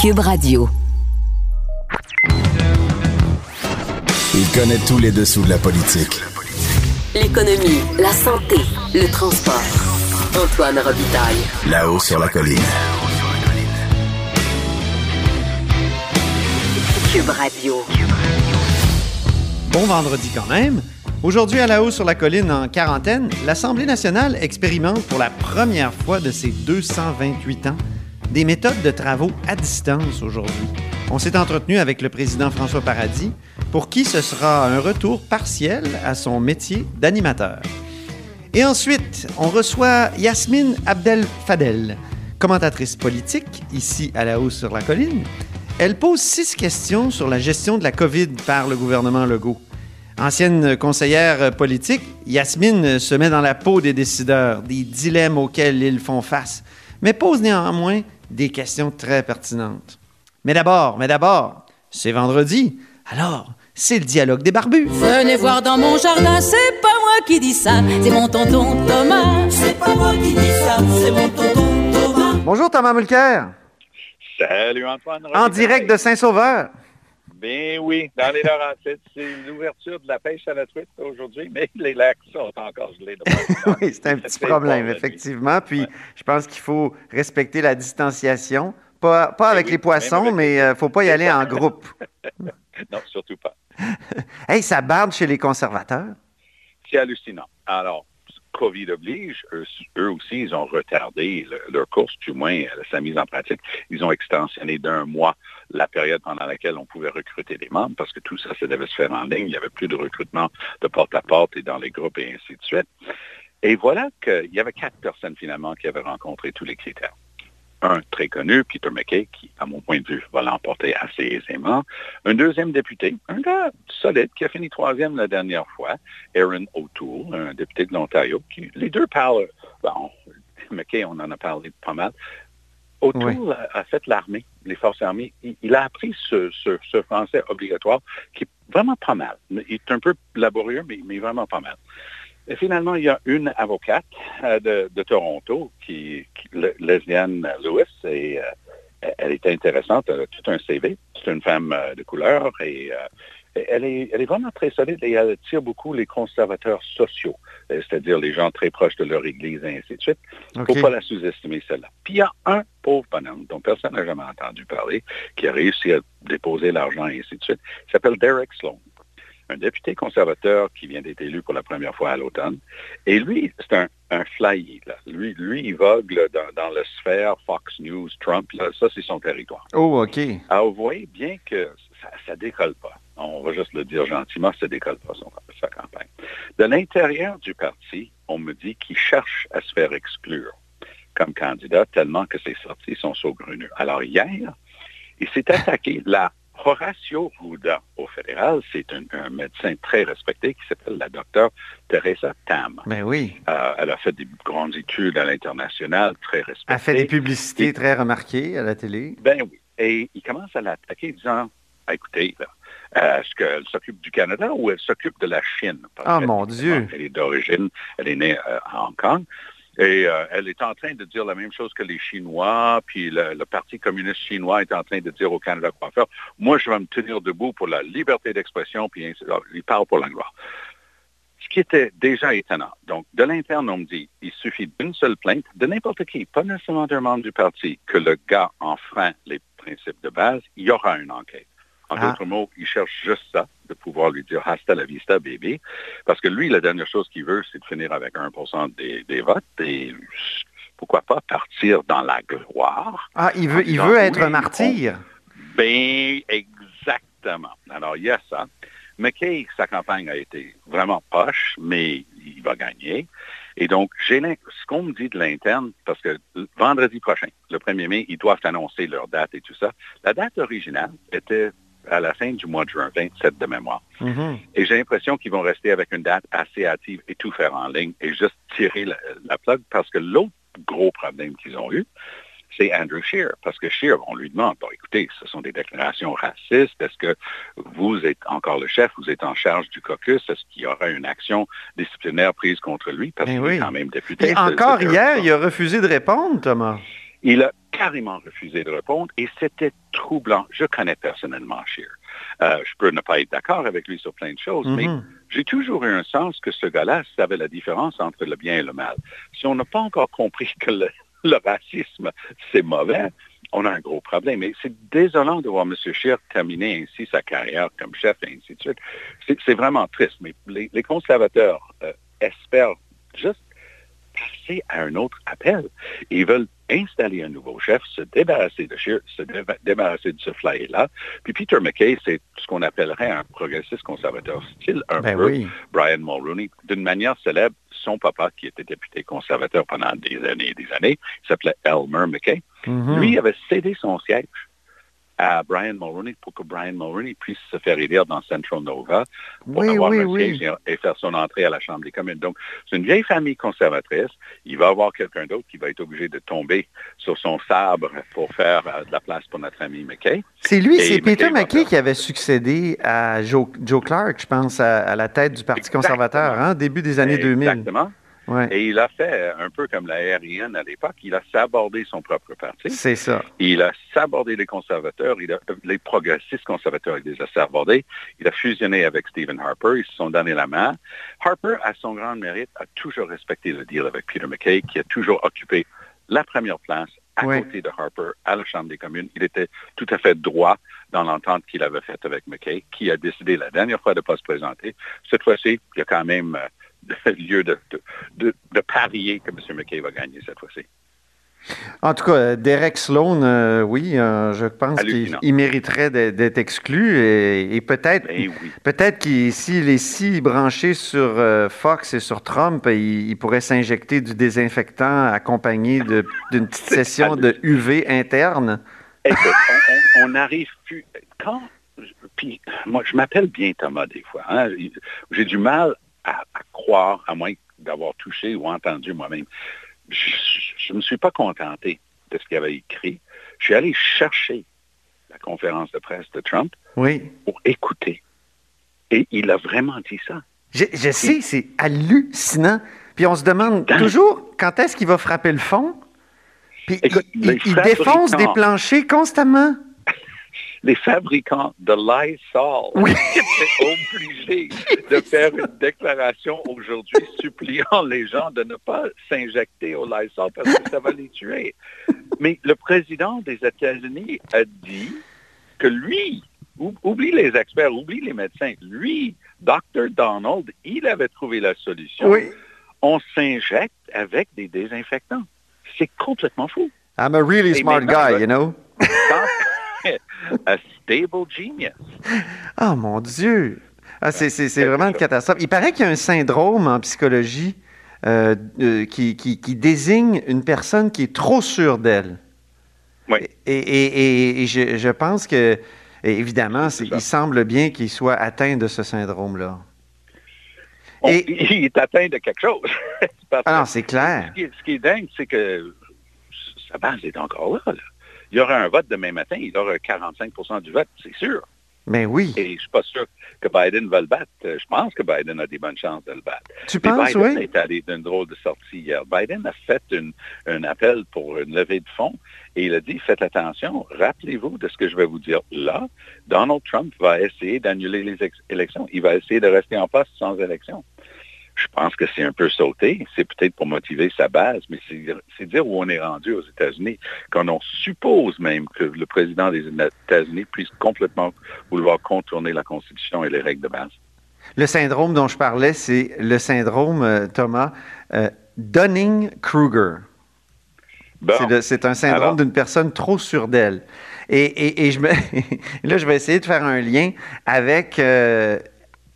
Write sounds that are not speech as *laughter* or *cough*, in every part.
Cube Radio. Il connaît tous les dessous de la politique. L'économie, la santé, le transport. Antoine Robitaille. Là-haut sur la colline. Cube Radio. Bon vendredi quand même. Aujourd'hui, à la haut sur la colline en quarantaine, l'Assemblée nationale expérimente pour la première fois de ses 228 ans des méthodes de travaux à distance aujourd'hui. On s'est entretenu avec le président François Paradis, pour qui ce sera un retour partiel à son métier d'animateur. Et ensuite, on reçoit Yasmine Abdel Fadel, commentatrice politique, ici à la haut sur la colline. Elle pose six questions sur la gestion de la COVID par le gouvernement Legault. Ancienne conseillère politique, Yasmine se met dans la peau des décideurs, des dilemmes auxquels ils font face, mais pose néanmoins des questions très pertinentes. Mais d'abord, mais d'abord, c'est vendredi, alors c'est le dialogue des barbus. Venez voir dans mon jardin, c'est pas moi qui dis ça, c'est mon tonton Thomas. C'est pas moi qui dis ça, c'est mon tonton Thomas. Bonjour Thomas Mulcair, Salut Antoine. en direct de Saint-Sauveur. Ben oui, dans les Laurentides, c'est l'ouverture de la pêche à la truite aujourd'hui, mais *laughs* les lacs sont encore gelés. *laughs* oui, c'est un petit problème, effectivement. Puis je pense qu'il faut respecter la distanciation. Pas, pas avec oui, les poissons, avec- mais il faut pas y aller en groupe. *laughs* Non, surtout pas. Hey, ça barde chez les conservateurs? C'est hallucinant. Alors, COVID oblige, eux, aussi, ils ont retardé le- leur course, du moins euh, sa mise en pratique. Ils ont extensionné d'un mois la période pendant laquelle on pouvait recruter des membres, parce que tout ça, ça devait se faire en ligne. Il n'y avait plus de recrutement de porte-à-porte et dans les groupes et ainsi de suite. Et voilà qu'il y avait quatre personnes finalement qui avaient rencontré tous les critères. Un très connu, Peter McKay, qui, à mon point de vue, va l'emporter assez aisément. Un deuxième député, un gars solide, qui a fini troisième la dernière fois, Aaron O'Toole, un député de l'Ontario. Qui, les deux parlent, bon, McKay, on en a parlé pas mal. O'Toole a, a fait l'armée, les forces armées. Il, il a appris ce, ce- ce français obligatoire qui est vraiment pas mal. Il est un peu laborieux, mais, mais vraiment pas mal. Et finalement, il y a une avocate euh, de, de Toronto, qui, qui le- lesbienne Lewis, et euh, elle est intéressante, elle a tout un CV. C'est une femme euh, de couleur et elle, est, elle est vraiment très solide et elle attire beaucoup les conservateurs sociaux, c'est-à-dire les gens très proches de leur église et ainsi de suite. Il ne faut pas la sous-estimer, celle-là. Puis il y a un pauvre bonhomme dont personne n'a jamais entendu parler, qui a réussi à déposer l'argent et ainsi de suite. Il s'appelle Derek Sloan un député conservateur qui vient d'être élu pour la première fois à l'automne. Et lui, c'est un, un flyer. Là. Lui, lui, il vogue là, dans, dans la sphère Fox News, Trump. Là, ça, c'est son territoire. Oh, OK. Alors, vous voyez bien que ça, ça décolle pas. On va juste le dire gentiment, ça décolle pas son, sa campagne. De l'intérieur du parti, on me dit qu'il cherche à se faire exclure comme candidat tellement que ses sorties sont saugrenues. Alors, hier, il s'est attaqué là. Horacio Ruda, au fédéral, c'est un, un médecin très respecté qui s'appelle la docteure Teresa Tam. Ben oui. Euh, elle a fait des grandes études à l'international, très respectée. Elle fait des publicités Et- très remarquées à la télé. Ben oui. Et il commence à l'attaquer disant, Ah, écoutez, euh, est-ce qu'elle s'occupe du Canada ou elle s'occupe de la Chine? Parce Ah, qu'elle, mon Dieu. Elle est d'origine, elle est née euh, à Hong Kong. Et euh, elle est en train de dire la même chose que les Chinois, puis le, le Parti communiste chinois est en train de dire au Canada quoi faire. Moi, je vais me tenir debout pour la liberté d'expression, puis il parle pour la gloire. Ce qui était déjà étonnant. Donc, de l'interne, on me dit, il suffit d'une seule plainte de n'importe qui, pas nécessairement d'un membre du parti, que le gars enfreint les principes de base, il y aura une enquête. En Ah. d'autres mots, il cherche juste ça, de pouvoir lui dire hasta la vista, bébé. Parce que lui, la dernière chose qu'il veut, c'est de finir avec 1 des, des votes et pourquoi pas partir dans la gloire. Ah, il veut, il veut être oui, un martyr. Ben, exactement. Alors, il y a ça. McKay, sa campagne a été vraiment poche, mais il va gagner. Et donc, j'ai ce qu'on me dit de l'interne, parce que vendredi prochain, le 1er mai, ils doivent annoncer leur date et tout ça. La date originale était à la fin du mois de juin, 27 de mémoire. Mhm. Et j'ai l'impression qu'ils vont rester avec une date assez hâtive et tout faire en ligne et juste tirer la, la plug parce que l'autre gros problème qu'ils ont eu, c'est Andrew Scheer. Parce que Scheer, on lui demande, bon, écoutez, ce sont des déclarations racistes. Est-ce que vous êtes encore le chef, vous êtes en charge du caucus? Est-ce qu'il y aura une action disciplinaire prise contre lui? Parce Ben qu'il oui. est quand même député. Et encore hier, il a refusé de répondre, Thomas. il a carrément refusé de répondre et c'était troublant. Je connais personnellement Scheer. Euh, je peux ne pas être d'accord avec lui sur plein de choses, mais Mhm. j'ai toujours eu un sens que ce gars-là savait la différence entre le bien et le mal. Si on n'a pas encore compris que le, le racisme, c'est mauvais, on a un gros problème. Et c'est désolant de voir M. Scheer terminer ainsi sa carrière comme chef et ainsi de suite. C'est c'est vraiment triste, mais les, les conservateurs euh, espèrent juste passer à un autre appel. Ils veulent installer un nouveau chef, se débarrasser de Scheer, se dé- débarrasser de ce flyer-là. Puis Peter McKay, c'est ce qu'on appellerait un progressiste conservateur, style un Ben peu oui. Brian Mulroney. D'une manière célèbre, son papa, qui était député conservateur pendant des années et des années, il s'appelait Elmer McKay, Mhm. lui avait cédé son siège à Brian Mulroney pour que Brian Mulroney puisse se faire élire dans Central Nova pour Oui, avoir oui, siège et, faire son entrée à la Chambre des communes. Donc, c'est une vieille famille conservatrice. Il va avoir quelqu'un d'autre qui va être obligé de tomber sur son sabre pour faire euh, de la place pour notre ami McKay. C'est lui, c'est Peter McKay qui avait succédé à Joe, Joe Clark, je pense, à, à la tête du Parti Exactement. conservateur, hein, début des années 2000. Exactement. Ouais, Et il a fait un peu comme la RIN à l'époque. Il a sabordé son propre parti. c'est ça. Il a sabordé les conservateurs, il a, les progressistes conservateurs, il les a sabordés. Il a fusionné avec Stephen Harper, ils se sont donné la main. Harper, à son grand mérite, a toujours respecté le deal avec Peter McKay, qui a toujours occupé la première place à côté de Harper à la Chambre des communes. Il était tout à fait droit dans l'entente qu'il avait faite avec McKay, qui a décidé la dernière fois de ne pas se présenter. Cette fois-ci, il y a quand même euh, lieu de, de, de, parier que M. McKay va gagner cette fois-ci. En tout cas, euh, Derek Sloan, euh, oui, euh, je pense qu'il mériterait d'être exclu et, et peut-être oui. peut-être qu'il s'il est si branché sur euh, Fox et sur Trump, il, il pourrait s'injecter du désinfectant accompagné d'une petite *laughs* session de UV interne. Écoute, on n'arrive plus. Quand. Puis, moi, je m'appelle bien Thomas des fois. hein. J'ai du mal à, à croire, à moins d'avoir touché ou entendu moi-même. Je ne me suis pas contenté de ce qu'il avait écrit. Je suis allé chercher la conférence de presse de Trump Oui. pour écouter. Et il a vraiment dit ça. Je, je sais, c'est hallucinant. Puis on se demande toujours quand est-ce qu'il va frapper le fond? Puis Écoute, il, les il- il défonce des planchers constamment. Les fabricants de Lysol *laughs* Oui. *laughs* étaient obligés de faire une déclaration aujourd'hui suppliant les gens de ne pas s'injecter au Lysol parce que ça va les tuer. Mais le président des États-Unis a dit que lui, ou- oublie les experts, oublie les médecins, lui, Dr. Donald, il avait trouvé la solution. Oui. On s'injecte avec des désinfectants. C'est complètement fou. I'm a really Et smart guy, you know? *laughs* *laughs* A stable genius. Oh mon Dieu! Ah, c'est, c'est- c'est Ouais, vraiment une catastrophe. Il paraît qu'il y a un syndrome en psychologie euh, euh, qui, qui- qui désigne une personne qui est trop sûre d'elle. Oui. Et, et- et- et je, je pense que, évidemment, il semble bien qu'il soit atteint de ce syndrome-là. Il est atteint de quelque chose. *laughs* Ah non, c'est clair. ce, qui ce qui est dingue, c'est que sa base est encore là, là. Il y aura un vote demain matin, il aura 45% du vote, c'est sûr. Mais oui. Et je suis pas sûr que Biden va le battre. Euh, Je pense que Biden a des bonnes chances de le battre. Tu Mais penses, Biden oui? est allé d'une drôle de sortie hier. Biden a fait une- un appel pour une levée de fonds et il a dit, faites attention, rappelez-vous de ce que je vais vous dire là. Donald Trump va essayer d'annuler les élections. Il va essayer de rester en poste sans élection. Je pense que c'est un peu sauté. C'est peut-être pour motiver sa base, mais c'est dire- où on est rendu aux États-Unis, quand on suppose même que le président des États-Unis puisse complètement vouloir contourner la Constitution et les règles de base. Le syndrome dont je parlais, c'est le syndrome, euh, Thomas, euh, Dunning-Kruger. Bon. C'est un syndrome d'une personne trop sûre d'elle. Et, et- et je me, *laughs* là, je vais essayer de faire un lien avec, euh,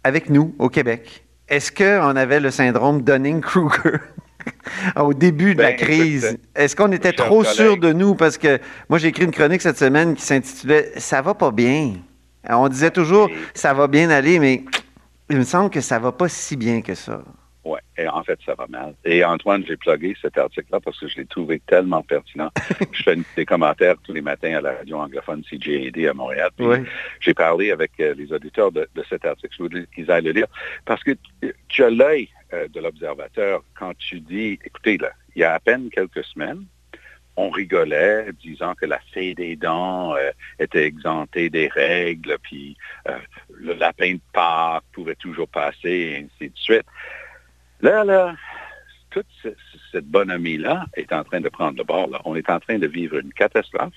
avec nous, au Québec. Est-ce qu'on avait le syndrome Dunning-Kruger? *laughs* Au début de la Ben, crise? écoute, Est-ce qu'on était trop sûr de nous? Parce que moi, j'ai écrit une chronique cette semaine qui s'intitulait « Ça va pas bien ». On disait toujours Et- « Ça va bien aller », mais il me semble que ça va pas si bien que ça. Et en fait, ça va mal. Et Antoine, j'ai plugué cet article-là parce que je l'ai trouvé tellement pertinent. *laughs* je fais des commentaires tous les matins à la radio anglophone CJAD à Montréal. Oui. J'ai parlé avec euh, les auditeurs de, de cet article. Je voulais qu'ils aillent le lire. Parce que tu- as l'œil euh, de l'observateur quand tu dis, écoutez, là, il y a à peine quelques semaines, on rigolait, disant que la fée des dents euh, était exemptée des règles, puis euh, le lapin de Pâques pouvait toujours passer, et ainsi de suite. Là, là, toute cette bonhomie-là est en train de prendre le bord. Là. On est en train de vivre une catastrophe.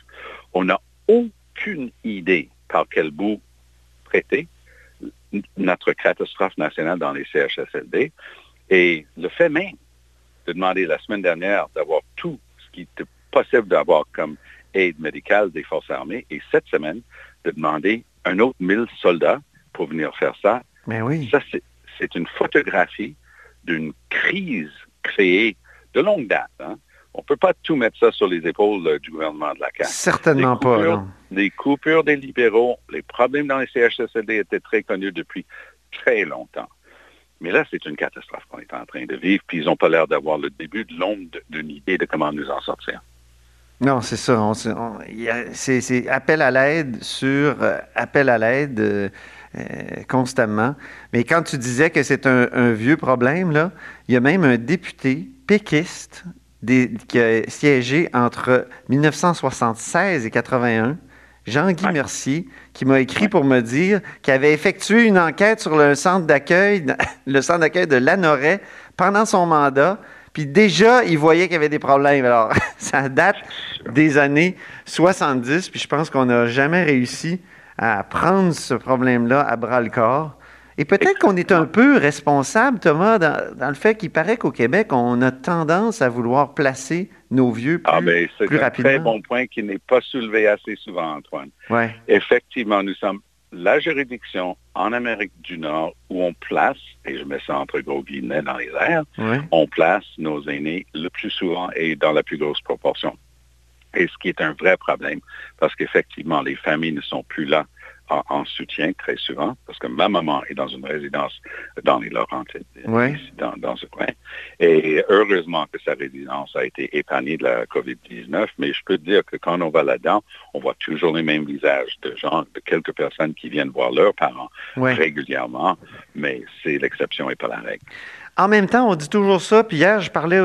On n'a aucune idée par quel bout traiter notre catastrophe nationale dans les CHSLD. Et le fait même de demander la semaine dernière d'avoir tout ce qui était possible d'avoir comme aide médicale des forces armées et cette semaine de demander un autre 1000 soldats pour venir faire ça. Mais oui. Ça, c'est une photographie d'une crise créée de longue date. Hein. On ne peut pas tout mettre ça sur les épaules du gouvernement de la CAQ. Certainement pas. Non. Les coupures des libéraux, les problèmes dans les CHSLD étaient très connus depuis très longtemps. Mais là, c'est une catastrophe qu'on est en train de vivre, puis ils n'ont pas l'air d'avoir le début de l'ombre d'une idée de comment nous en sortir. Non, c'est ça. C'est appel à l'aide sur euh, appel à l'aide euh, constamment. Mais quand tu disais que c'est un, vieux problème, là, il y a même un député péquiste qui a siégé entre 1976 et 81 Jean-Guy Mercier, qui m'a écrit pour me dire qu'il avait effectué une enquête sur le centre d'accueil, *laughs* le centre d'accueil de Lanoret pendant son mandat. Puis déjà, il voyait qu'il y avait des problèmes. Alors, *laughs* ça date des années 70, puis je pense qu'on n'a jamais réussi à prendre ce problème-là à bras le corps. Et peut-être qu'on est un peu responsable, Thomas, dans, le fait qu'il paraît qu'au Québec, on a tendance à vouloir placer nos vieux plus, ah ben, C'est un très bon point qui n'est pas soulevé assez souvent, Antoine. Ouais. Effectivement, nous sommes la juridiction en Amérique du Nord où on place, et je mets ça entre gros guillemets dans les airs, on place nos aînés le plus souvent et dans la plus grosse proportion. Et ce qui est un vrai problème, parce qu'effectivement, les familles ne sont plus là en, soutien très souvent, parce que ma maman est dans une résidence dans les Laurentides, dans, ce coin. Et heureusement que sa résidence a été épargnée de la COVID-19, mais je peux te dire que quand on va là-dedans, on voit toujours les mêmes visages de gens, de quelques personnes qui viennent voir leurs parents régulièrement, mais c'est l'exception et pas la règle. En même temps, on dit toujours ça. Puis hier, je parlais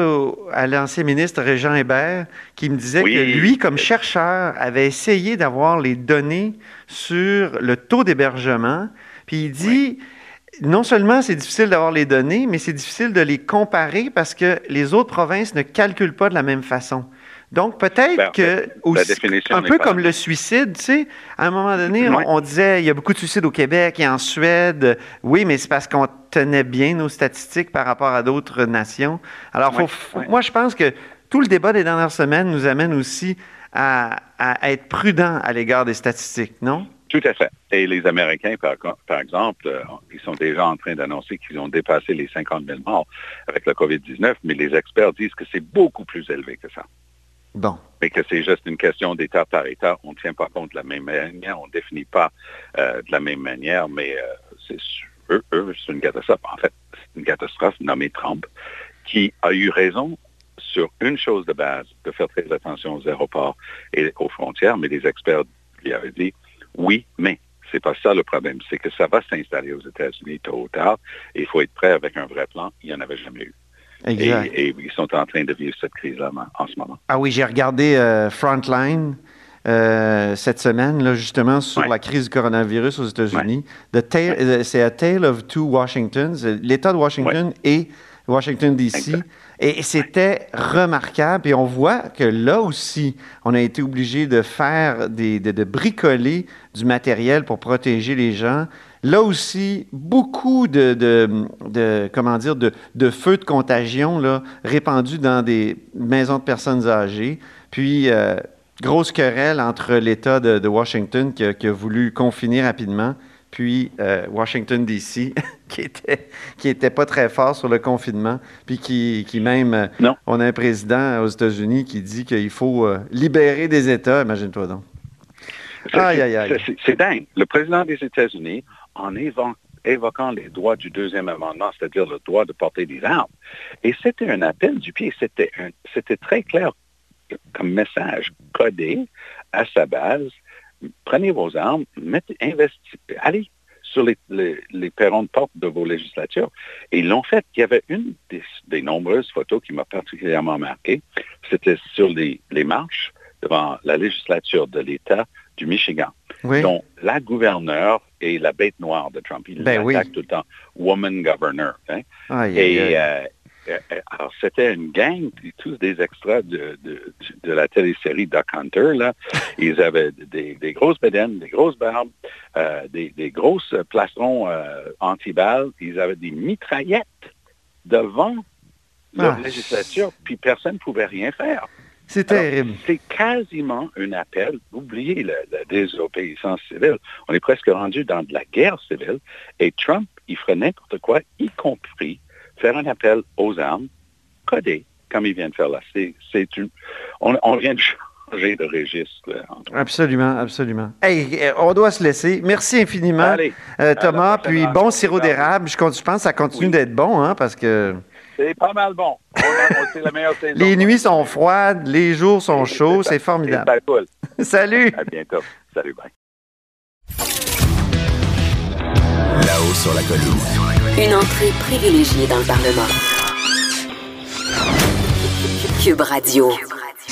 à l'ancien ministre Régent Hébert qui me disait que lui, comme chercheur, avait essayé d'avoir les données sur le taux d'hébergement. Puis il dit, non seulement c'est difficile d'avoir les données, mais c'est difficile de les comparer parce que les autres provinces ne calculent pas de la même façon. Donc, peut-être ben, que, un peu comme le suicide, tu sais, à un moment donné, on, disait, il y a beaucoup de suicides au Québec et en Suède. Oui, mais c'est parce qu'on tenait bien nos statistiques par rapport à d'autres nations. Alors, moi, je pense que tout le débat des dernières semaines nous amène aussi à, être prudent à l'égard des statistiques, non? Tout à fait. Et les Américains, par, par exemple, euh, ils sont déjà en train d'annoncer qu'ils ont dépassé les 50 000 morts avec la COVID-19, mais les experts disent que c'est beaucoup plus élevé que ça. Bon. Mais que c'est juste une question d'État par État. On ne tient pas compte de la même manière, on ne définit pas euh, de la même manière, mais euh, c'est eux, eux c'est une catastrophe. En fait, c'est une catastrophe nommée Trump qui a eu raison sur une chose de base, de faire très attention aux aéroports et aux frontières, mais les experts lui avaient dit oui, mais c'est pas ça le problème, c'est que ça va s'installer aux États-Unis tôt ou tard et il faut être prêt avec un vrai plan. Il n'y en avait jamais eu. Et, ils sont en train de vivre cette crise-là en ce moment. Ah oui, j'ai regardé euh, Frontline. Euh, cette semaine, là, justement, sur la crise du coronavirus aux États-Unis. Euh, c'est A Tale of Two Washingtons, l'État de Washington et Washington, D.C. Et c'était remarquable. Et on voit que là aussi, on a été obligé de faire des, de, bricoler du matériel pour protéger les gens. Là aussi, beaucoup de, de, comment dire, de, de feux de contagion là, répandus dans des maisons de personnes âgées. Puis, euh, grosse querelle entre l'État de, Washington qui a, voulu confiner rapidement, puis euh, Washington, D.C., *laughs* qui était, qui était pas très fort sur le confinement, puis qui, qui même, euh, non. on a un président aux États-Unis qui dit qu'il faut libérer des États, imagine-toi donc. C'est dingue. Le président des États-Unis en évoquant les droits du deuxième amendement, c'est-à-dire le droit de porter des armes. Et c'était un appel du pied, c'était, très clair comme message codé à sa base. Prenez vos armes, mettez, allez, sur les, les, perrons de porte de vos législatures. Et ils l'ont fait. Il y avait une des, nombreuses photos qui m'a particulièrement marqué. C'était sur les, les marches devant la législature de l'État du Michigan, dont la gouverneure est la bête noire de Trump. Il ben tout le temps. Woman governor. Hein. et, euh, euh, alors, c'était une gang, tous des extras de, de, la télésérie Duck Hunter. Là. *laughs* Ils avaient des, grosses bédaines, des grosses barbes, euh, des, grosses plastrons anti-balles. Ils avaient des mitraillettes devant la ah. législature, puis personne ne pouvait rien faire. C'est terrible. C'est quasiment un appel. Oubliez la, désobéissance civile. On est presque rendu dans de la guerre civile. Et Trump, il ferait n'importe quoi, y compris faire un appel aux armes codées, comme il vient de faire là. C'est, on, vient de changer de registre. Absolument, absolument. Hey, on doit se laisser. Merci infiniment, euh, Thomas. Puis bon sirop d'érable. Je, pense que ça continue d'être bon, hein, parce que... C'est pas mal bon. *laughs* la meilleure saison. Les nuits sont froides, les jours sont chauds, c'est formidable. Cool. *laughs* Salut. À bientôt. Salut, bye. Là-haut sur la colline. Une entrée privilégiée dans le Parlement. Cube Radio.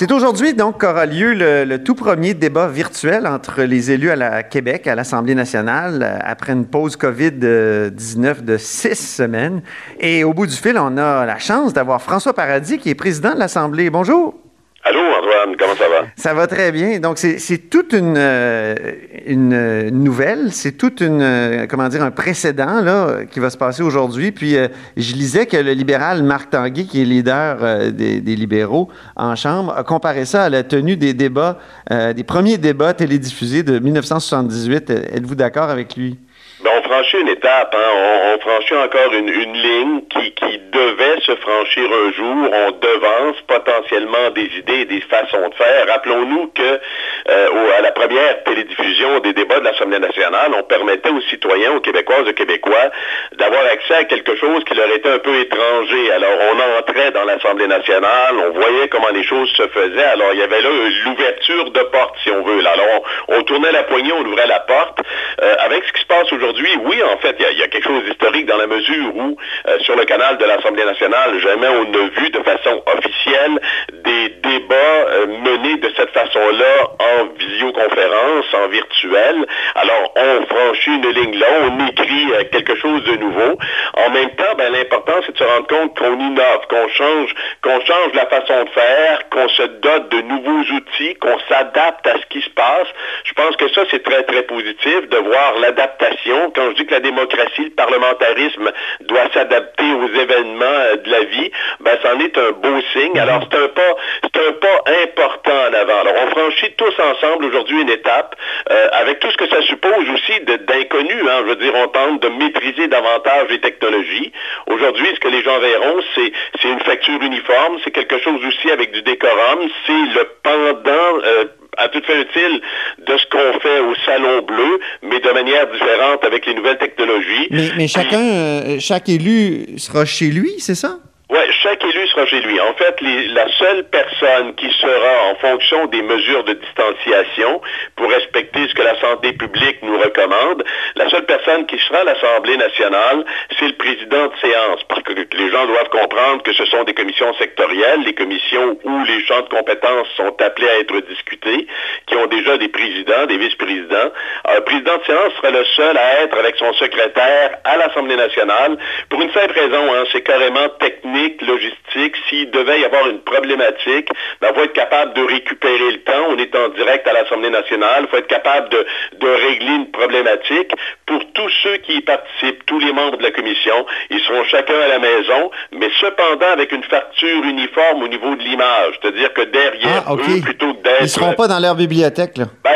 C'est aujourd'hui donc qu'aura lieu le, tout premier débat virtuel entre les élus à la Québec, à l'Assemblée nationale, euh, après une pause COVID-19 de six semaines. Et au bout du fil, on a la chance d'avoir François Paradis, qui est président de l'Assemblée. Bonjour. Allô, Antoine, comment ça va? Ça va très bien. Donc, c'est toute une, euh, une nouvelle, c'est toute une, euh, comment dire, un précédent là, qui va se passer aujourd'hui. Puis, euh, je lisais que le libéral Marc Tanguay, qui est leader des, des, libéraux en Chambre, a comparé ça à la tenue des débats, des premiers débats télédiffusés de 1978. Êtes-vous d'accord avec lui? Franchit une étape, hein. on, franchit encore une, ligne qui, devait se franchir un jour. On devance potentiellement des idées et des façons de faire. Rappelons-nous que euh, à la première télédiffusion des débats de l'Assemblée nationale, on permettait aux citoyens, aux Québécoises, aux Québécois, d'avoir accès à quelque chose qui leur était un peu étranger. Alors on entrait dans l'Assemblée nationale, on voyait comment les choses se faisaient. Alors il y avait là l'ouverture de porte, si on veut. Alors on, tournait la poignée, on ouvrait la porte. Euh, avec ce qui se passe aujourd'hui, oui, en fait, il y, a quelque chose d'historique dans la mesure où, euh, sur le canal de l'Assemblée nationale, jamais on n'a vu de façon officielle des débats euh, menés de cette façon-là en visioconférence, en virtuel. Alors, on franchit une ligne là, on écrit euh, quelque chose de nouveau. En même temps, ben, l'important, c'est de se rendre compte qu'on innove, qu'on change, qu'on change la façon de faire, qu'on se dote de nouveaux outils, qu'on s'adapte à ce qui se passe. Je pense que ça, c'est très, très positif de voir l'adaptation quand je dis que la démocratie, le parlementarisme doit s'adapter aux événements euh, de la vie, ben, c'en est un beau signe. Mhm. Alors, c'est un pas, c'est un pas important en avant. Alors, on franchit tous ensemble aujourd'hui une étape, euh, avec tout ce que ça suppose aussi d'inconnu. Hein. Je veux dire, on tente de maîtriser davantage les technologies. Aujourd'hui, ce que les gens verront, c'est, c'est une facture uniforme, c'est quelque chose aussi avec du décorum, c'est le pendant euh, à toute fin utile de ce qu'on fait au Salon Bleu, mais de manière différente avec les nouvelles technologies. Mais, chacun, euh, chaque élu sera chez lui, c'est ça? Oui, chaque élu sera chez lui. En fait, la seule personne qui sera en fonction des mesures de distanciation pour respecter ce que la santé publique nous recommande, la seule personne qui sera à l'Assemblée nationale, c'est le président de séance. Parce que les gens doivent comprendre que ce sont des commissions sectorielles, les commissions où les champs de compétences sont appelés à être discutés, qui ont déjà des présidents, des vice-présidents. Le président de séance sera le seul à être avec son secrétaire à l'Assemblée nationale pour une simple raison, hein, c'est carrément technique logistique, s'il devait y avoir une problématique, ben, il faut être capable de récupérer le temps. On est en direct à l'Assemblée nationale. Il faut être capable de, régler une problématique. Pour tous ceux qui y participent, tous les membres de la commission, ils seront chacun à la maison, mais cependant avec une facture uniforme au niveau de l'image. C'est-à-dire que derrière ah, eux, plutôt que d'être... Ils ne seront pas dans leur bibliothèque, là. Ben,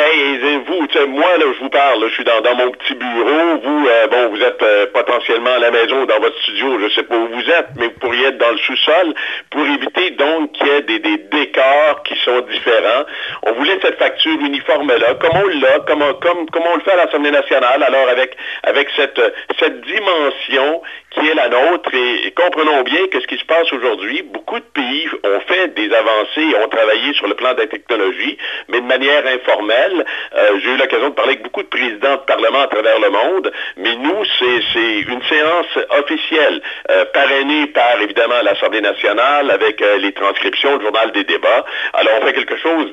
moi, là, je vous parle, je suis dans, mon petit bureau. Vous, euh, bon, vous êtes euh, potentiellement à la maison dans votre studio, je ne sais pas où vous êtes, mais vous pourriez être dans le sous-sol pour éviter donc qu'il y ait des, décors qui sont différents. On voulait cette facture uniforme-là, comme on l'a, comme, comme on le fait à l'Assemblée nationale, alors avec, avec cette, cette dimension qui est la nôtre. Et, comprenons bien que ce qui se passe aujourd'hui, beaucoup de pays ont fait des avancées, ont travaillé sur le plan de la technologie, mais de manière informelle. Euh, j'ai eu l'occasion de parler avec beaucoup de présidents de Parlement à travers le monde, mais nous, c'est une séance officielle, euh, parrainée par, évidemment, l'Assemblée nationale, avec euh, les transcriptions, le journal des débats. Alors, on fait quelque chose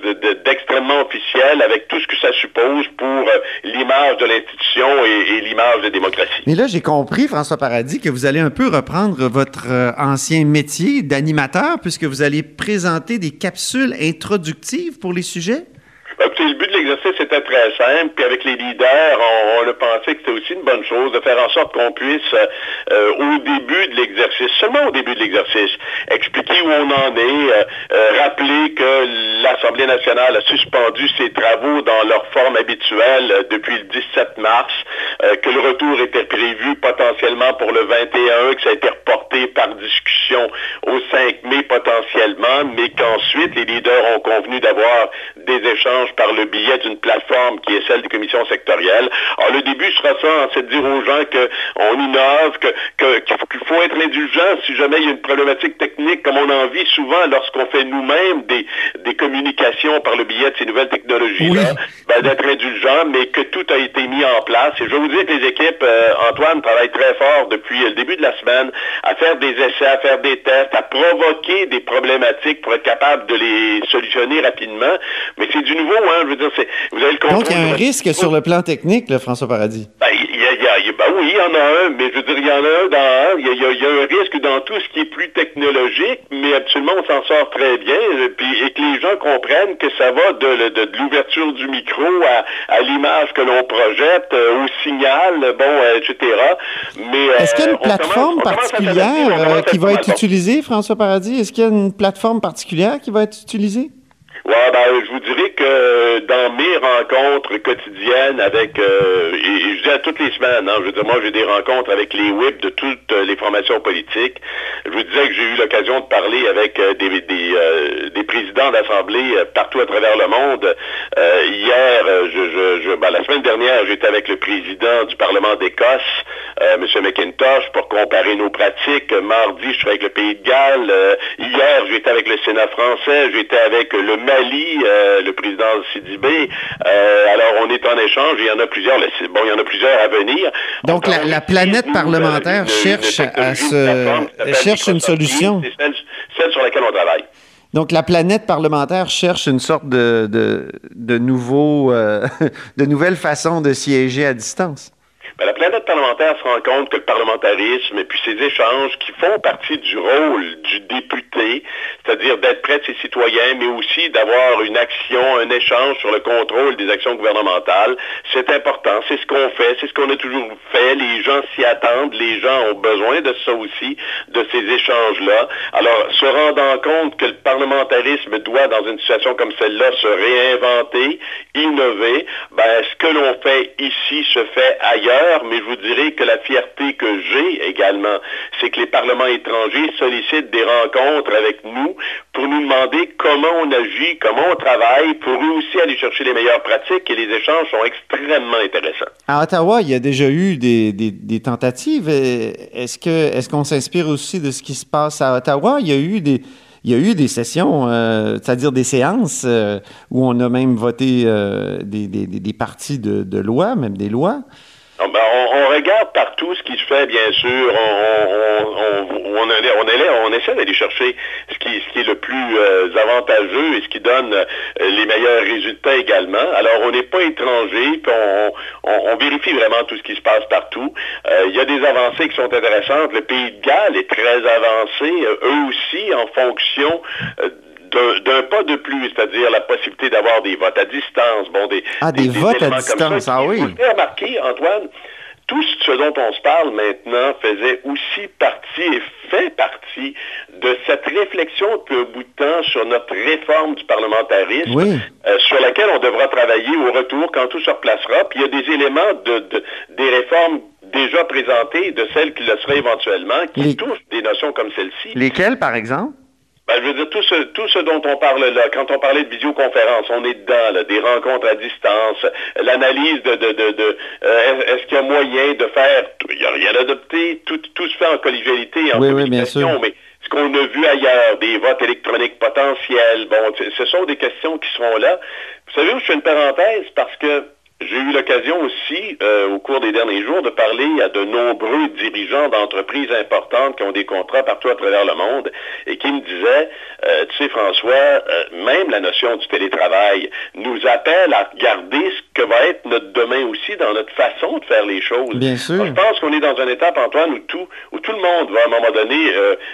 d'extrêmement officiel, avec tout ce que ça suppose pour euh, l'image de l'institution et, et l'image de démocratie. Mais là, j'ai compris, François Paradis, que vous allez un peu reprendre votre ancien métier d'animateur, puisque vous allez présenter des capsules introductives pour les sujets? Le but de l'exercice était très simple, puis avec les leaders, on, a pensé que c'était aussi une bonne chose de faire en sorte qu'on puisse, euh, au début de l'exercice, seulement au début de l'exercice, expliquer où on en est, euh, euh, rappeler que l'Assemblée nationale a suspendu ses travaux dans leur forme habituelle depuis le 17 mars, que le retour était prévu potentiellement pour le 21, que ça a été reporté par discussion au 5 mai potentiellement, mais qu'ensuite les leaders ont convenu d'avoir des échanges par le biais d'une plateforme qui est celle des commissions sectorielles. Alors, le début sera ça, c'est de dire aux gens qu'on innove, qu'il faut être indulgent si jamais il y a une problématique technique, comme on en vit souvent lorsqu'on fait nous-mêmes des, communications par le biais de ces nouvelles technologies-là, ben, d'être indulgent, mais que tout a été mis en place. Et je vous dire que les équipes, euh, Antoine, travaillent très fort depuis le début de la semaine à faire des essais, à faire des tests, à provoquer des problématiques pour être capable de les solutionner rapidement. Mais c'est du nouveau Hein, Donc, il y a un risque sur le plan technique, François Paradis. Ben, oui, il y en a un, mais je veux dire, il y en a un dans Il y, a, un risque dans tout ce qui est plus technologique, mais absolument, on s'en sort très bien. Puis, et que les gens comprennent que ça va de, l'ouverture du micro à, l'image que l'on projette, euh, au signal, bon, euh, etc. Mais Est-ce qu'il y a une euh, plateforme particulière qui va être utilisée, François Paradis? Est-ce qu'il y a une plateforme particulière qui va être utilisée? Ouais, ben, je vous dirais que dans mes rencontres quotidiennes avec, euh, et, je dis à toutes les semaines, hein, je veux dire, moi j'ai des rencontres avec les whips de toutes les formations politiques. Je vous disais que j'ai eu l'occasion de parler avec euh, des, euh, des, présidents d'assemblée partout à travers le monde. hier, je, je, ben, la semaine dernière, j'étais avec le président du Parlement d'Écosse, M. McIntosh, pour comparer nos pratiques. Mardi, je suis avec le Pays de Galles. hier, j'étais avec le Sénat français. J'étais avec le Mali, euh, le président Sidibé. Euh, alors, on est en échange. Il y en a plusieurs. Bon, il y en a plusieurs à venir. Donc, la, planète parlementaire cherche à se cherche une solution. C'est celle, sur laquelle on travaille. Donc, la planète parlementaire cherche une sorte de, de, de nouveau, euh, *laughs* de nouvelles façons de siéger à distance. Ben, la planète parlementaire se rend compte que le parlementarisme et puis ces échanges qui font partie du rôle du député, c'est-à-dire d'être près de ses citoyens, mais aussi d'avoir une action, un échange sur le contrôle des actions gouvernementales, c'est important. C'est ce qu'on fait, c'est ce qu'on a toujours fait. Les gens s'y attendent, les gens ont besoin de ça aussi, de ces échanges-là. Alors, se rendant compte que le parlementarisme doit, dans une situation comme celle-là, se réinventer, innover, ben, ce que l'on fait ici se fait ailleurs mais je vous dirais que la fierté que j'ai également, c'est que les parlements étrangers sollicitent des rencontres avec nous pour nous demander comment on agit, comment on travaille, pour eux aussi aller chercher les meilleures pratiques et les échanges sont extrêmement intéressants. À Ottawa, il y a déjà eu des, tentatives. Est-ce qu'on s'inspire aussi de ce qui se passe à Ottawa? Il y a eu des sessions, euh, c'est-à-dire des séances euh, où on a même voté euh, des, des, parties de, de loi, même des lois. Ben, on, regarde partout ce qui se fait, bien sûr. On, essaie d'aller chercher ce qui, est le plus euh, avantageux et ce qui donne euh, les meilleurs résultats également. Alors, on n'est pas étranger, puis on, vérifie vraiment tout ce qui se passe partout. Euh, il y a des avancées qui sont intéressantes. Le Pays de Galles est très avancé, eux aussi, en fonction d'un pas de plus, c'est-à-dire la possibilité d'avoir des votes à distance, bon, des, ah, des, votes à distance, ah oui. Vous avez remarqué, Antoine, tout ce dont on se parle maintenant faisait aussi partie et fait partie de cette réflexion depuis un bout de temps sur notre réforme du parlementarisme, euh, sur laquelle on devra travailler au retour quand tout se replacera. Puis il y a des éléments de, des réformes déjà présentées, de celles qui le seraient éventuellement, qui touchent des notions comme celle-ci. Lesquelles, par exemple? Ben, je veux dire, tout ce, tout ce dont on parle là, quand on parlait de visioconférence, on est dedans, là, des rencontres à distance, l'analyse de, de, de, de euh, est-ce qu'il y a moyen de faire, il n'y a rien adopté, tout, tout se fait en collégialité, en oui, oui, bien sûr. mais ce qu'on a vu ailleurs, des votes électroniques potentiels, bon, ce sont des questions qui seront là. Vous savez où je fais une parenthèse? Parce que J'ai eu l'occasion aussi, euh, au cours des derniers jours, de parler à de nombreux dirigeants d'entreprises importantes qui ont des contrats partout à travers le monde et qui me disaient, euh, tu sais François, euh, même la notion du télétravail nous appelle à regarder ce que va être notre demain aussi dans notre façon de faire les choses. Bien sûr. je pense qu'on est dans une étape, Antoine, où tout, où tout le monde va à un moment donné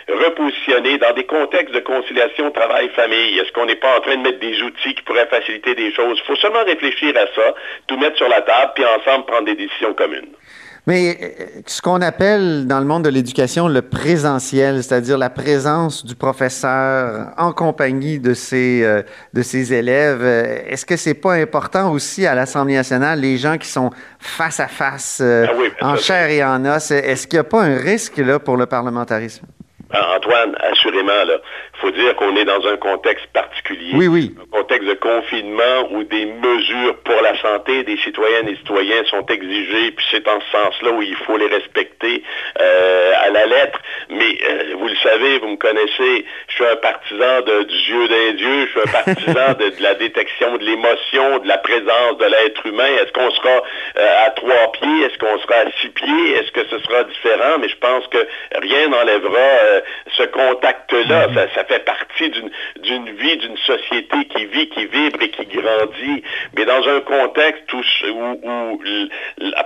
repositionner dans des contextes de conciliation travail-famille. Est-ce qu'on n'est pas en train de mettre des outils qui pourraient faciliter des choses? Il faut seulement réfléchir à ça, tout mettre sur la table, puis ensemble prendre des décisions communes. Mais euh, ce qu'on appelle dans le monde de l'éducation le présentiel, c'est-à-dire la présence du professeur en compagnie de ses, euh, de ses élèves, euh, est-ce que c'est pas important aussi à l'Assemblée nationale, les gens qui sont face à face, ah en chair et en os, est-ce qu'il n'y a pas un risque là pour le parlementarisme? Antoine, assurément, là, faut dire qu'on est dans un contexte particulier. Oui, oui. Un contexte de confinement où des mesures pour la santé des citoyennes et citoyens sont exigées, puis c'est en ce sens-là où il faut les respecter euh, à la lettre. Mais euh, vous le savez, vous me connaissez, je suis un partisan de, du Dieu d'un Dieu, je suis un partisan de, la détection de l'émotion, de la présence de l'être humain. Est-ce qu'on sera euh, à trois pieds? Est-ce qu'on sera à six pieds? Est-ce que ce sera différent? Mais je pense que rien n'enlèvera ce contact-là. Mm-hmm. ça fait partie d'une vie, d'une société qui vit, qui vibre et qui grandit. Mais dans un contexte où, où,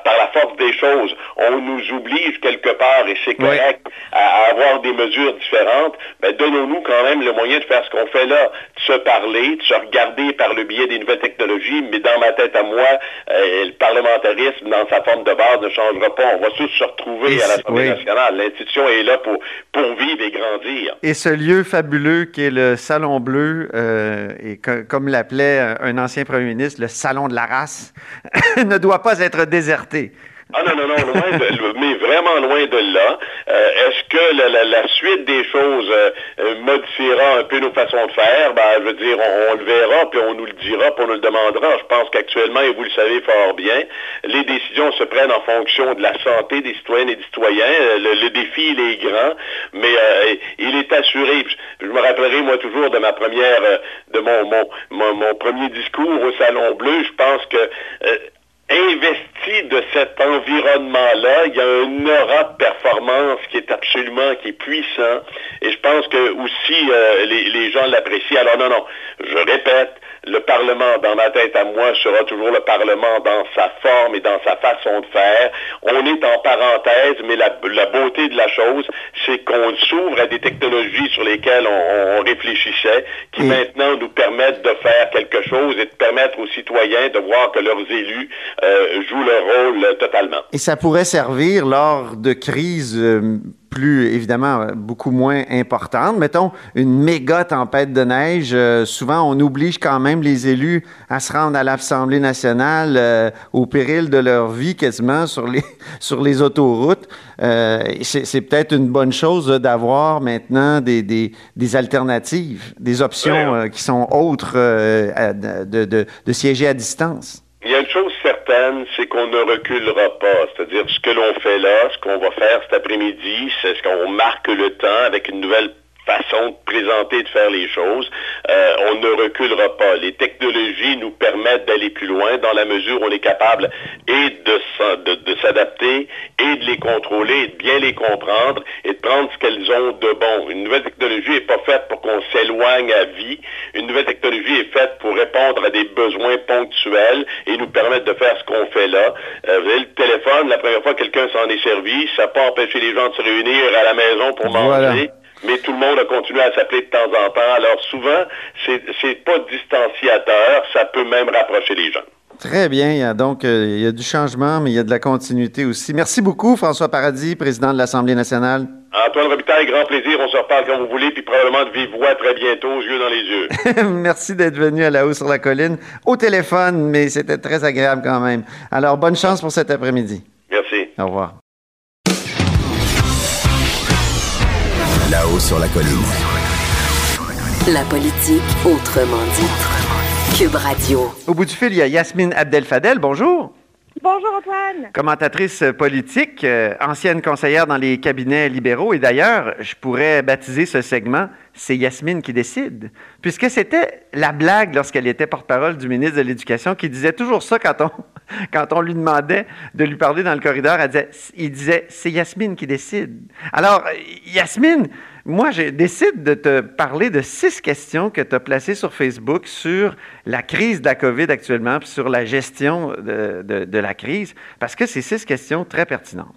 par la force des choses, on nous oblige quelque part, et c'est correct, à, avoir des mesures différentes, ben donnons-nous quand même le moyen de faire ce qu'on fait là, de se parler, de se regarder par le biais des nouvelles technologies, mais dans ma tête à moi, euh, le parlementarisme, dans sa forme de base, ne changera pas. On va tous se retrouver à l'Assemblée nationale. L'institution est là pour, pour vivre et grandir. Et ce lieu fabuleux qui est le Salon Bleu, euh, et comme l'appelait un ancien premier ministre, le Salon de la race, *laughs* ne doit pas être déserté. Ah non, non, non, vraiment loin de là. Euh, est-ce que la, suite des choses euh, modifiera un peu nos façons de faire? Ben, je veux dire, on, le verra, puis on nous le dira, puis on nous le demandera. Je pense qu'actuellement, et vous le savez fort bien, les décisions se prennent en fonction de la santé des citoyennes et des citoyens. Le, défi, il est grand, mais il est assuré. Je me rappellerai, moi, toujours de ma première, de mon, mon, mon, premier discours au Salon Bleu. Je pense que investi de cet environnement-là. Il y a un aura de performance qui est absolument, qui est puissant. Et je pense que aussi euh, les, les gens l'apprécient. Alors non, non, je répète, le Parlement, dans ma tête à moi, sera toujours le Parlement dans sa forme et dans sa façon de faire. On est en parenthèse, mais la, beauté de la chose, c'est qu'on s'ouvre à des technologies sur lesquelles on, réfléchissait, qui maintenant nous permettent de faire quelque chose et de permettre aux citoyens de voir que leurs élus euh, jouent leur rôle totalement. Et ça pourrait servir lors de crises euh, plus, évidemment, beaucoup moins importante. Mettons, une méga tempête de neige, euh, souvent on oblige quand même les élus à se rendre à l'Assemblée nationale euh, au péril de leur vie quasiment sur les, *laughs* sur les autoroutes. Euh, c'est peut-être une bonne chose d'avoir maintenant des, des, des, alternatives, des options qui sont autres de, de, de siéger à distance. Chose certaine, c'est qu'on ne reculera pas. C'est-à-dire ce que l'on fait là, ce qu'on va faire cet après-midi, c'est ce qu'on marque le temps avec une nouvelle façon de présenter, de faire les choses. Euh, on ne reculera pas. Les technologies nous permettent d'aller plus loin dans la mesure où on est capable et de, de, s'adapter et de les contrôler, et de bien les comprendre et de prendre ce qu'elles ont de bon. Une nouvelle technologie n'est pas faite pour qu'on s'éloigne à vie. Une nouvelle technologie est faite pour répondre à des besoins ponctuels et nous permettre de faire ce qu'on fait là. Euh, vous avez le téléphone, la première fois que quelqu'un s'en est servi, ça n'a pas empêché les gens de se réunir à la maison pour manger mais tout le monde a continué à s'appeler de temps en temps. Alors souvent, c'est pas distanciateur, ça peut même rapprocher les gens. Très bien. Donc, euh, il y a du changement, mais il y a de la continuité aussi. Merci beaucoup, François Paradis, président de l'Assemblée nationale. Antoine Robitaille, grand plaisir. On se reparle quand vous voulez, puis probablement de vive voix très bientôt, yeux dans les yeux. *laughs* Merci d'être venu à la haut sur la colline, au téléphone, mais c'était très agréable quand même. Alors, bonne chance pour cet après-midi. Merci. Au revoir. Là-haut sur la colline. La politique autrement dit. Cube Radio. Au bout du fil, il y a Yasmine Abdel-Fadel. Bonjour. Bonjour Antoine. Commentatrice politique, euh, ancienne conseillère dans les cabinets libéraux. Et d'ailleurs, je pourrais baptiser ce segment C'est Yasmine qui décide, puisque c'était la blague lorsqu'elle était porte-parole du ministre de l'Éducation qui disait toujours ça quand on, *laughs* quand on lui demandait de lui parler dans le corridor. il disait C'est Yasmine qui décide. Alors, Yasmine, moi, je décide de te parler de six questions que tu as placées sur Facebook sur la crise de la COVID actuellement, puis sur la gestion de, la crise, parce que c'est six questions très pertinentes.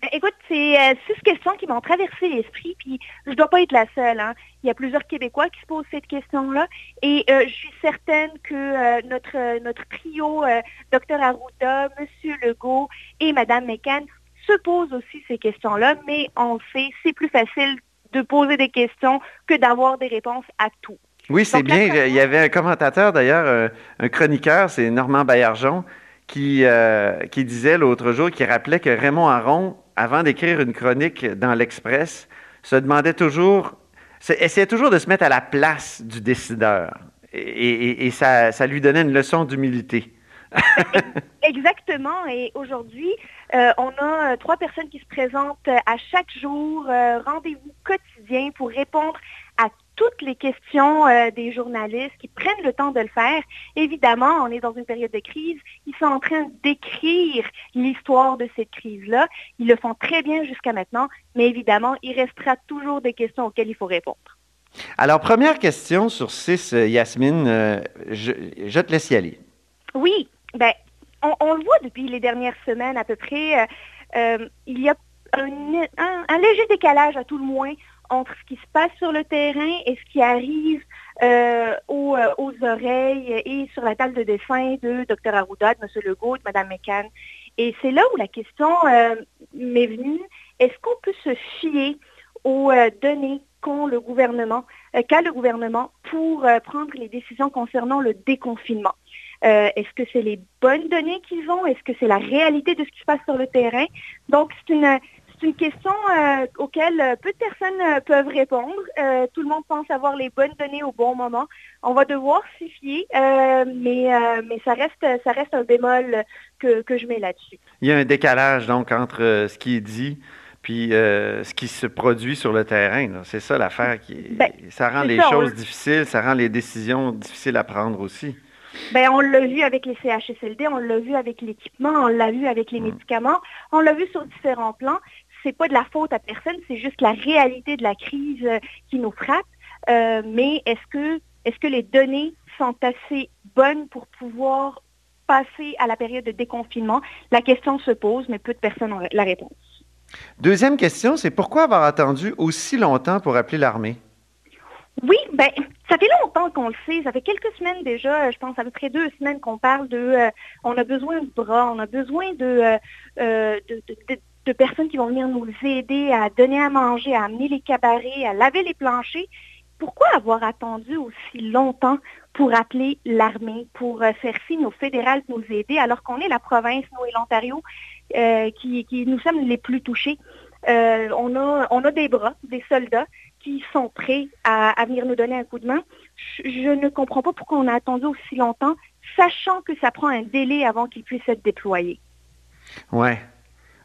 Ben, écoute, c'est euh, six questions qui m'ont traversé l'esprit, puis je ne dois pas être la seule. Hein. Il y a plusieurs Québécois qui se posent cette question-là, et euh, je suis certaine que euh, notre, notre trio, Dr Arruda, M. Legault et Mme McCann, se posent aussi ces questions-là, mais on sait, c'est plus facile de poser des questions que d'avoir des réponses à tout. Oui, c'est bien. Il y avait un commentateur d'ailleurs, euh, un chroniqueur, c'est Normand Baillargeon, qui, euh, qui disait l'autre jour, qui rappelait que Raymond Aron, avant d'écrire une chronique dans l'Express, se demandait toujours, essayait toujours de se mettre à la place du décideur. Et, ça, ça lui donnait une leçon d'humilité. *laughs* Exactement. Et aujourd'hui, euh, on a euh, trois personnes qui se présentent euh, à chaque jour, rendez-vous quotidien pour répondre à toutes les questions des journalistes qui prennent le temps de le faire. Évidemment, on est dans une période de crise. Ils sont en train d'écrire l'histoire de cette crise-là. Ils le font très bien jusqu'à maintenant, mais évidemment, il restera toujours des questions auxquelles il faut répondre. Alors, première question sur six, Yasmine, je, je te laisse y aller. Oui, ben, on, le voit depuis les dernières semaines à peu près. Euh, euh, il y a un, léger décalage à tout le moins entre ce qui se passe sur le terrain et ce qui arrive euh, aux, oreilles et sur la table de dessin de Dr Arruda, de M. Legault, de Mme McCann. Et c'est là où la question m'est venue. Est-ce qu'on peut se fier aux données qu'a le gouvernement pour prendre les décisions concernant le déconfinement? Euh, est-ce que c'est les bonnes données qu'ils ont? Est-ce que c'est la réalité de ce qui se passe sur le terrain? Donc, c'est une, une question euh, auquel euh, peu de personnes peuvent répondre. tout le monde pense avoir les bonnes données au bon moment. On va devoir s'y fier, mais, mais ça, reste, ça reste un bémol que, je mets là-dessus. Il y a un décalage donc entre ce qui est dit puis ce qui se produit sur le terrain. C'est ça l'affaire. qui ben, Ça rend les choses difficiles, ça rend les décisions difficiles à prendre aussi. Ben, on l'a vu avec les CHSLD, on l'a vu avec l'équipement, on l'a vu avec les mm. médicaments, on l'a vu sur différents plans. C'est pas de la faute à personne, c'est juste la réalité de la crise euh, qui nous frappe. Euh, mais est-ce que, est-ce que les données sont assez bonnes pour pouvoir passer à la période de déconfinement? La question se pose, mais peu de personnes ont la réponse. Deuxième question, c'est pourquoi avoir attendu aussi longtemps pour appeler l'armée? Oui, ben ça fait longtemps qu'on le sait. Ça fait quelques semaines déjà, je pense à peu près deux semaines qu'on parle de euh, on a besoin de bras, on a besoin euh, euh, de, personnes qui vont venir nous aider à donner à manger, à amener les cabarets, à laver les planchers. Pourquoi avoir attendu aussi longtemps pour appeler l'armée, pour faire signe aux fédérales de nous aider, alors qu'on est la province, nous et l'Ontario, qui, nous sommes les plus touchés? on a des bras, des soldats qui sont prêts à, venir nous donner un coup de main. Je, ne comprends pas pourquoi on a attendu aussi longtemps, sachant que ça prend un délai avant qu'ils puissent être déployés. Oui.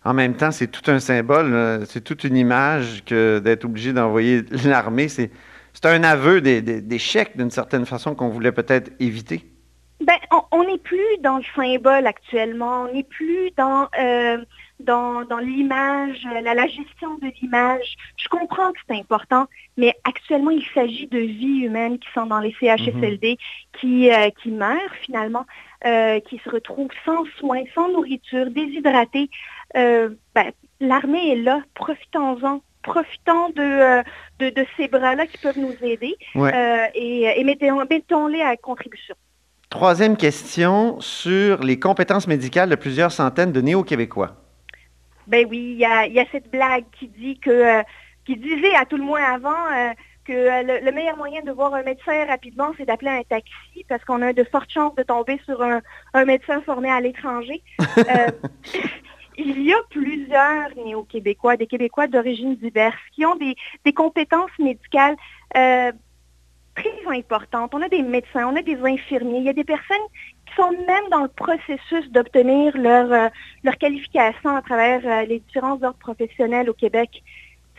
En même temps, c'est tout un symbole, c'est toute une image que d'être obligé d'envoyer *laughs* l'armée. C'est, un aveu d'échec d'une certaine façon qu'on voulait peut-être éviter. Ben, on n'est plus dans le symbole actuellement, on n'est plus dans euh, dans, l'image, la, gestion de l'image. Je comprends que c'est important, mais actuellement, il s'agit de vies humaines qui sont dans les CHSLD, mhm. qui, euh, qui meurent finalement, euh, qui se retrouvent sans soins, sans nourriture, déshydratées. Euh, ben, l'armée est là, profitons-en profitons de, de, ces bras-là qui peuvent nous aider et, et mettons-les à contribution. Troisième question sur les compétences médicales de plusieurs centaines de néo-québécois. Ben oui, il y a, cette blague qui dit que, euh, qui disait à tout le moins avant euh, que euh, le, meilleur moyen de voir un médecin rapidement, c'est d'appeler un taxi parce qu'on a de fortes chances de tomber sur un, médecin formé à l'étranger. *laughs* il y a plusieurs néo-québécois, des Québécois d'origine diverse, qui ont des, compétences médicales très importantes. On a des médecins, on a des infirmiers, il y a des personnes sont même dans le processus d'obtenir leur, euh, qualification à travers euh, les différents ordres professionnels au Québec.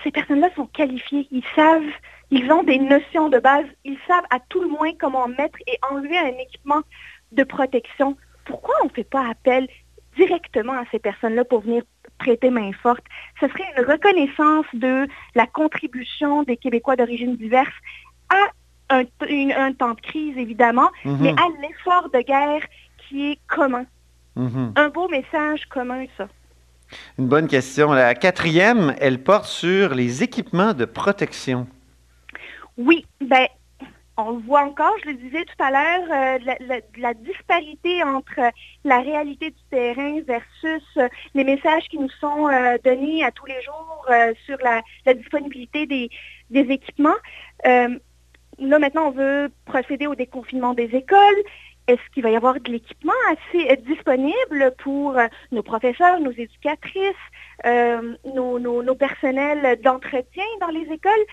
Ces personnes-là sont qualifiées, ils savent, ils ont des notions de base, ils savent à tout le moins comment mettre et enlever un équipement de protection. Pourquoi on ne fait pas appel directement à ces personnes-là pour venir prêter main forte? Ce serait une reconnaissance de la contribution des Québécois d'origine diverse à un, temps de crise, évidemment, mhm. mais à l'effort de guerre qui est commun. Mhm. Un beau message commun, ça. Une bonne question. La quatrième, elle porte sur les équipements de protection. Oui, ben, on le voit encore, je le disais tout à l'heure, euh, la, disparité entre la réalité du terrain versus euh, les messages qui nous sont euh, donnés à tous les jours sur la, disponibilité des, équipements. Là, maintenant, on veut procéder au déconfinement des écoles. Est-ce qu'il va y avoir de l'équipement assez disponible pour nos professeurs, nos éducatrices, nos, nos personnels d'entretien dans les écoles?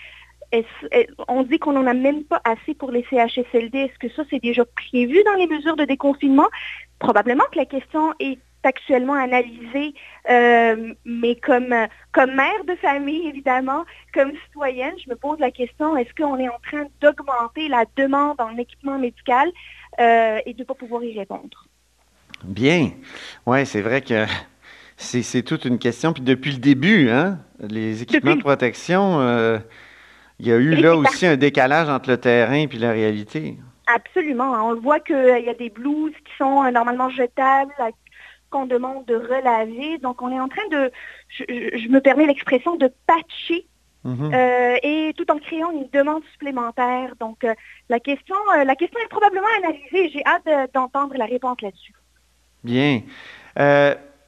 on dit qu'on n'en a même pas assez pour les CHSLD. Est-ce que ça, c'est déjà prévu dans les mesures de déconfinement? Probablement que la question est actuellement analysée, euh, mais comme, comme mère de famille, évidemment, comme citoyenne, je me pose la question, est-ce qu'on est en train d'augmenter la demande en équipement médical euh, et de ne pas pouvoir y répondre? Bien. Oui, c'est vrai que c'est toute une question. Puis depuis le début, hein, les équipements de protection... Euh, il y a eu là aussi un décalage entre le terrain et la réalité. Absolument. On voit qu'il y a des blouses qui sont euh, normalement jetables, qu'on demande de relaver. Donc, on est en train de, je, me permets l'expression, de patcher mhm. euh, et tout en créant une demande supplémentaire. Donc, la, question, la question est probablement analysée. J'ai hâte d'entendre la réponse là-dessus. Bien.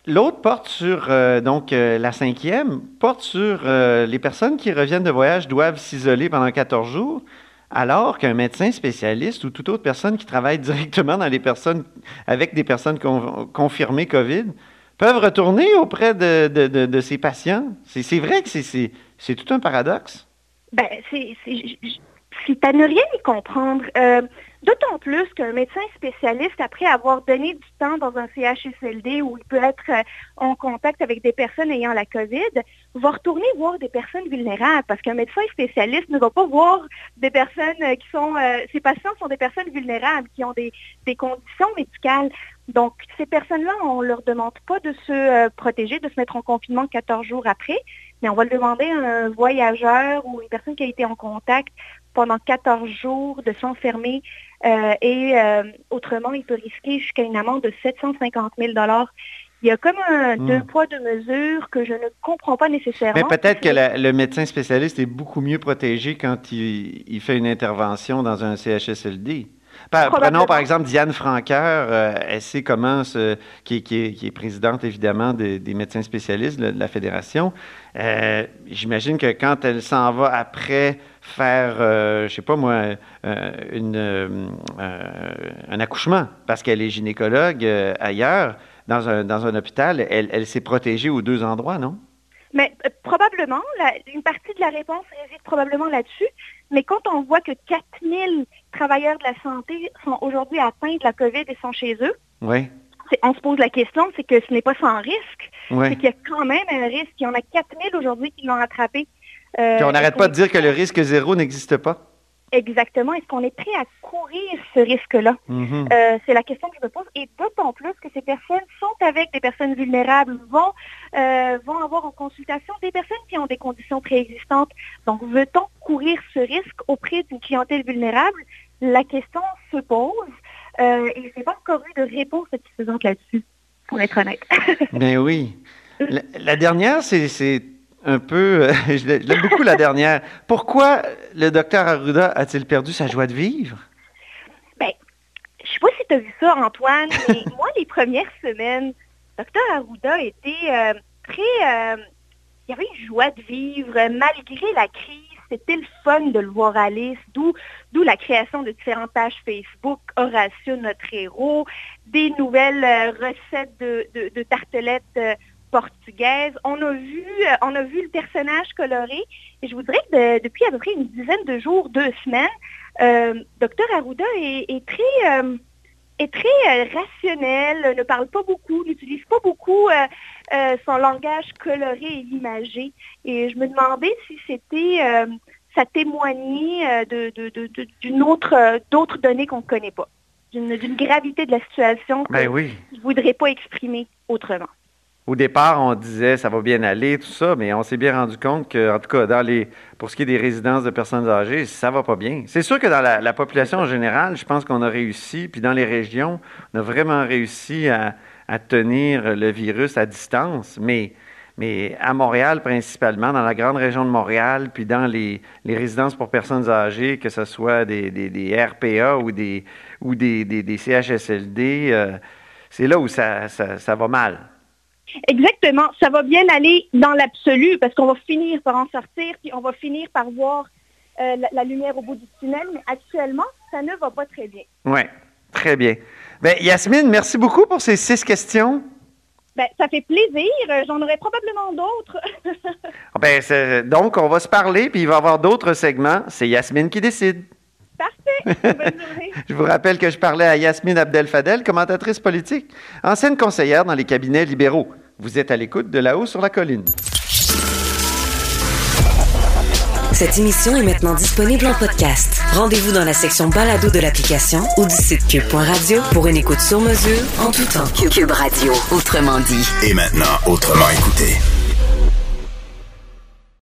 L'autre porte sur, euh, donc euh, la cinquième, porte sur euh, les personnes qui reviennent de voyage doivent s'isoler pendant 14 jours, alors qu'un médecin spécialiste ou toute autre personne qui travaille *laughs* directement avec des personnes confirmées COVID peuvent retourner auprès de, ces patients? C'est vrai que c'est tout un paradoxe. Ben, c'est à ne rien y comprendre. D'autant plus qu'un médecin spécialiste, après avoir donné du temps dans un CHSLD où il peut être euh, en contact avec des personnes ayant la COVID, va retourner voir des personnes vulnérables parce qu'un médecin spécialiste ne va pas voir des personnes euh, qui sont... Euh, ces patients sont des personnes vulnérables qui ont des, conditions médicales. Donc, ces personnes-là, on ne leur demande pas de se protéger, de se mettre en confinement 14 jours après, mais on va le demander à un voyageur ou une personne qui a été en contact pendant 14 jours de s'enfermer euh, et euh, autrement, il peut risquer jusqu'à une amende de 750 000 il y a comme un hmm. deux poids, deux mesures que je ne comprends pas nécessairement. Mais peut-être que le médecin spécialiste est beaucoup mieux protégé quand il, fait une intervention dans un CHSLD. prenons par exemple Diane Franqueur, euh, elle sait comment, qui, est, présidente évidemment des, médecins spécialistes de la Fédération. J'imagine que quand elle s'en va après faire, euh, je sais pas moi, euh, une, euh, un accouchement parce qu'elle est gynécologue ailleurs, dans un, dans un hôpital, elle, s'est protégée aux deux endroits, non? Mais probablement, une partie de la réponse réside probablement là-dessus. Mais quand on voit que 4000 travailleurs de la santé sont aujourd'hui atteints de la COVID et sont chez eux, oui. on se pose la question, c'est que ce n'est pas sans risque. C'est qu'il y a quand même un risque. Il y en a 4000 aujourd'hui qui l'ont attrapé. Euh, on n'arrête pas de dire que le risque zéro n'existe pas? Exactement. Est-ce qu'on est prêt à courir ce risque-là? Mm-hmm. Euh, c'est la question que je me pose. Et d'autant plus que ces personnes sont avec des personnes vulnérables, vont, euh, vont avoir en consultation des personnes qui ont des conditions préexistantes. Donc, veut-on courir ce risque auprès d'une clientèle vulnérable? La question se pose. et je n'ai pas encore eu de réponse satisfaisante là-dessus, pour être honnête. ben oui. *laughs* la dernière, c'est un peu, euh, *laughs* je l'aime beaucoup la dernière. Pourquoi le docteur Arruda a-t-il perdu sa joie de vivre? Bien, je ne sais pas si tu as vu ça, Antoine, *laughs* mais moi, les premières semaines, docteur Arruda était euh, très... Euh, il y avait une joie de vivre malgré la crise. C'était le fun de le voir aller, d'où, d'où la création de différentes pages Facebook, Horatio, notre héros, des nouvelles recettes de, de, de tartelettes portugaise. On a vu, euh, on a vu le personnage coloré. Et je voudrais que depuis à peu près une dizaine de jours, deux semaines, euh, Dr Arruda est, très, euh, est très rationnel, ne parle pas beaucoup, n'utilise pas beaucoup son langage coloré et imagé. Et je me demandais si c'était ça témoignait d'une autre d'autres données qu'on ne connaît pas, d'une gravité de la situation ben que oui. je ne voudrais pas exprimer autrement. Au départ, on disait ça va bien aller, tout ça, mais on s'est bien rendu compte que, en tout cas, dans les, pour ce qui est des résidences de personnes âgées, ça va pas bien. C'est sûr que dans la, population en général, je pense qu'on a réussi, puis dans les régions, on a vraiment réussi à, tenir le virus à distance, mais, mais à Montréal principalement, dans la grande région de Montréal, puis dans les, résidences pour personnes âgées, que ce soit des, des, RPA ou des, ou des, des CHSLD, euh, c'est là où ça, ça va mal. Exactement. Ça va bien aller dans l'absolu parce qu'on va finir par en sortir, puis on va finir par voir euh, la, lumière au bout du tunnel. Mais actuellement, ça ne va pas très bien. Oui, très bien. Bien, Yasmine, merci beaucoup pour ces six questions. Ben, ça fait plaisir. J'en aurai probablement d'autres. *laughs* Ah, ben, donc, on va se parler, puis il va y avoir d'autres segments. C'est Yasmine qui décide. Parfait. *laughs* Bonne journée. je vous rappelle que je parlais à Yasmine Abdel-Fadel, commentatrice politique, ancienne conseillère dans les cabinets libéraux. Vous êtes à l'écoute de là-haut sur la colline. Cette émission est maintenant disponible en podcast. Rendez-vous dans la section balado de l'application ou du site cube.radio pour une écoute sur mesure en tout temps. Cube Radio, autrement dit. Et maintenant, autrement écouté.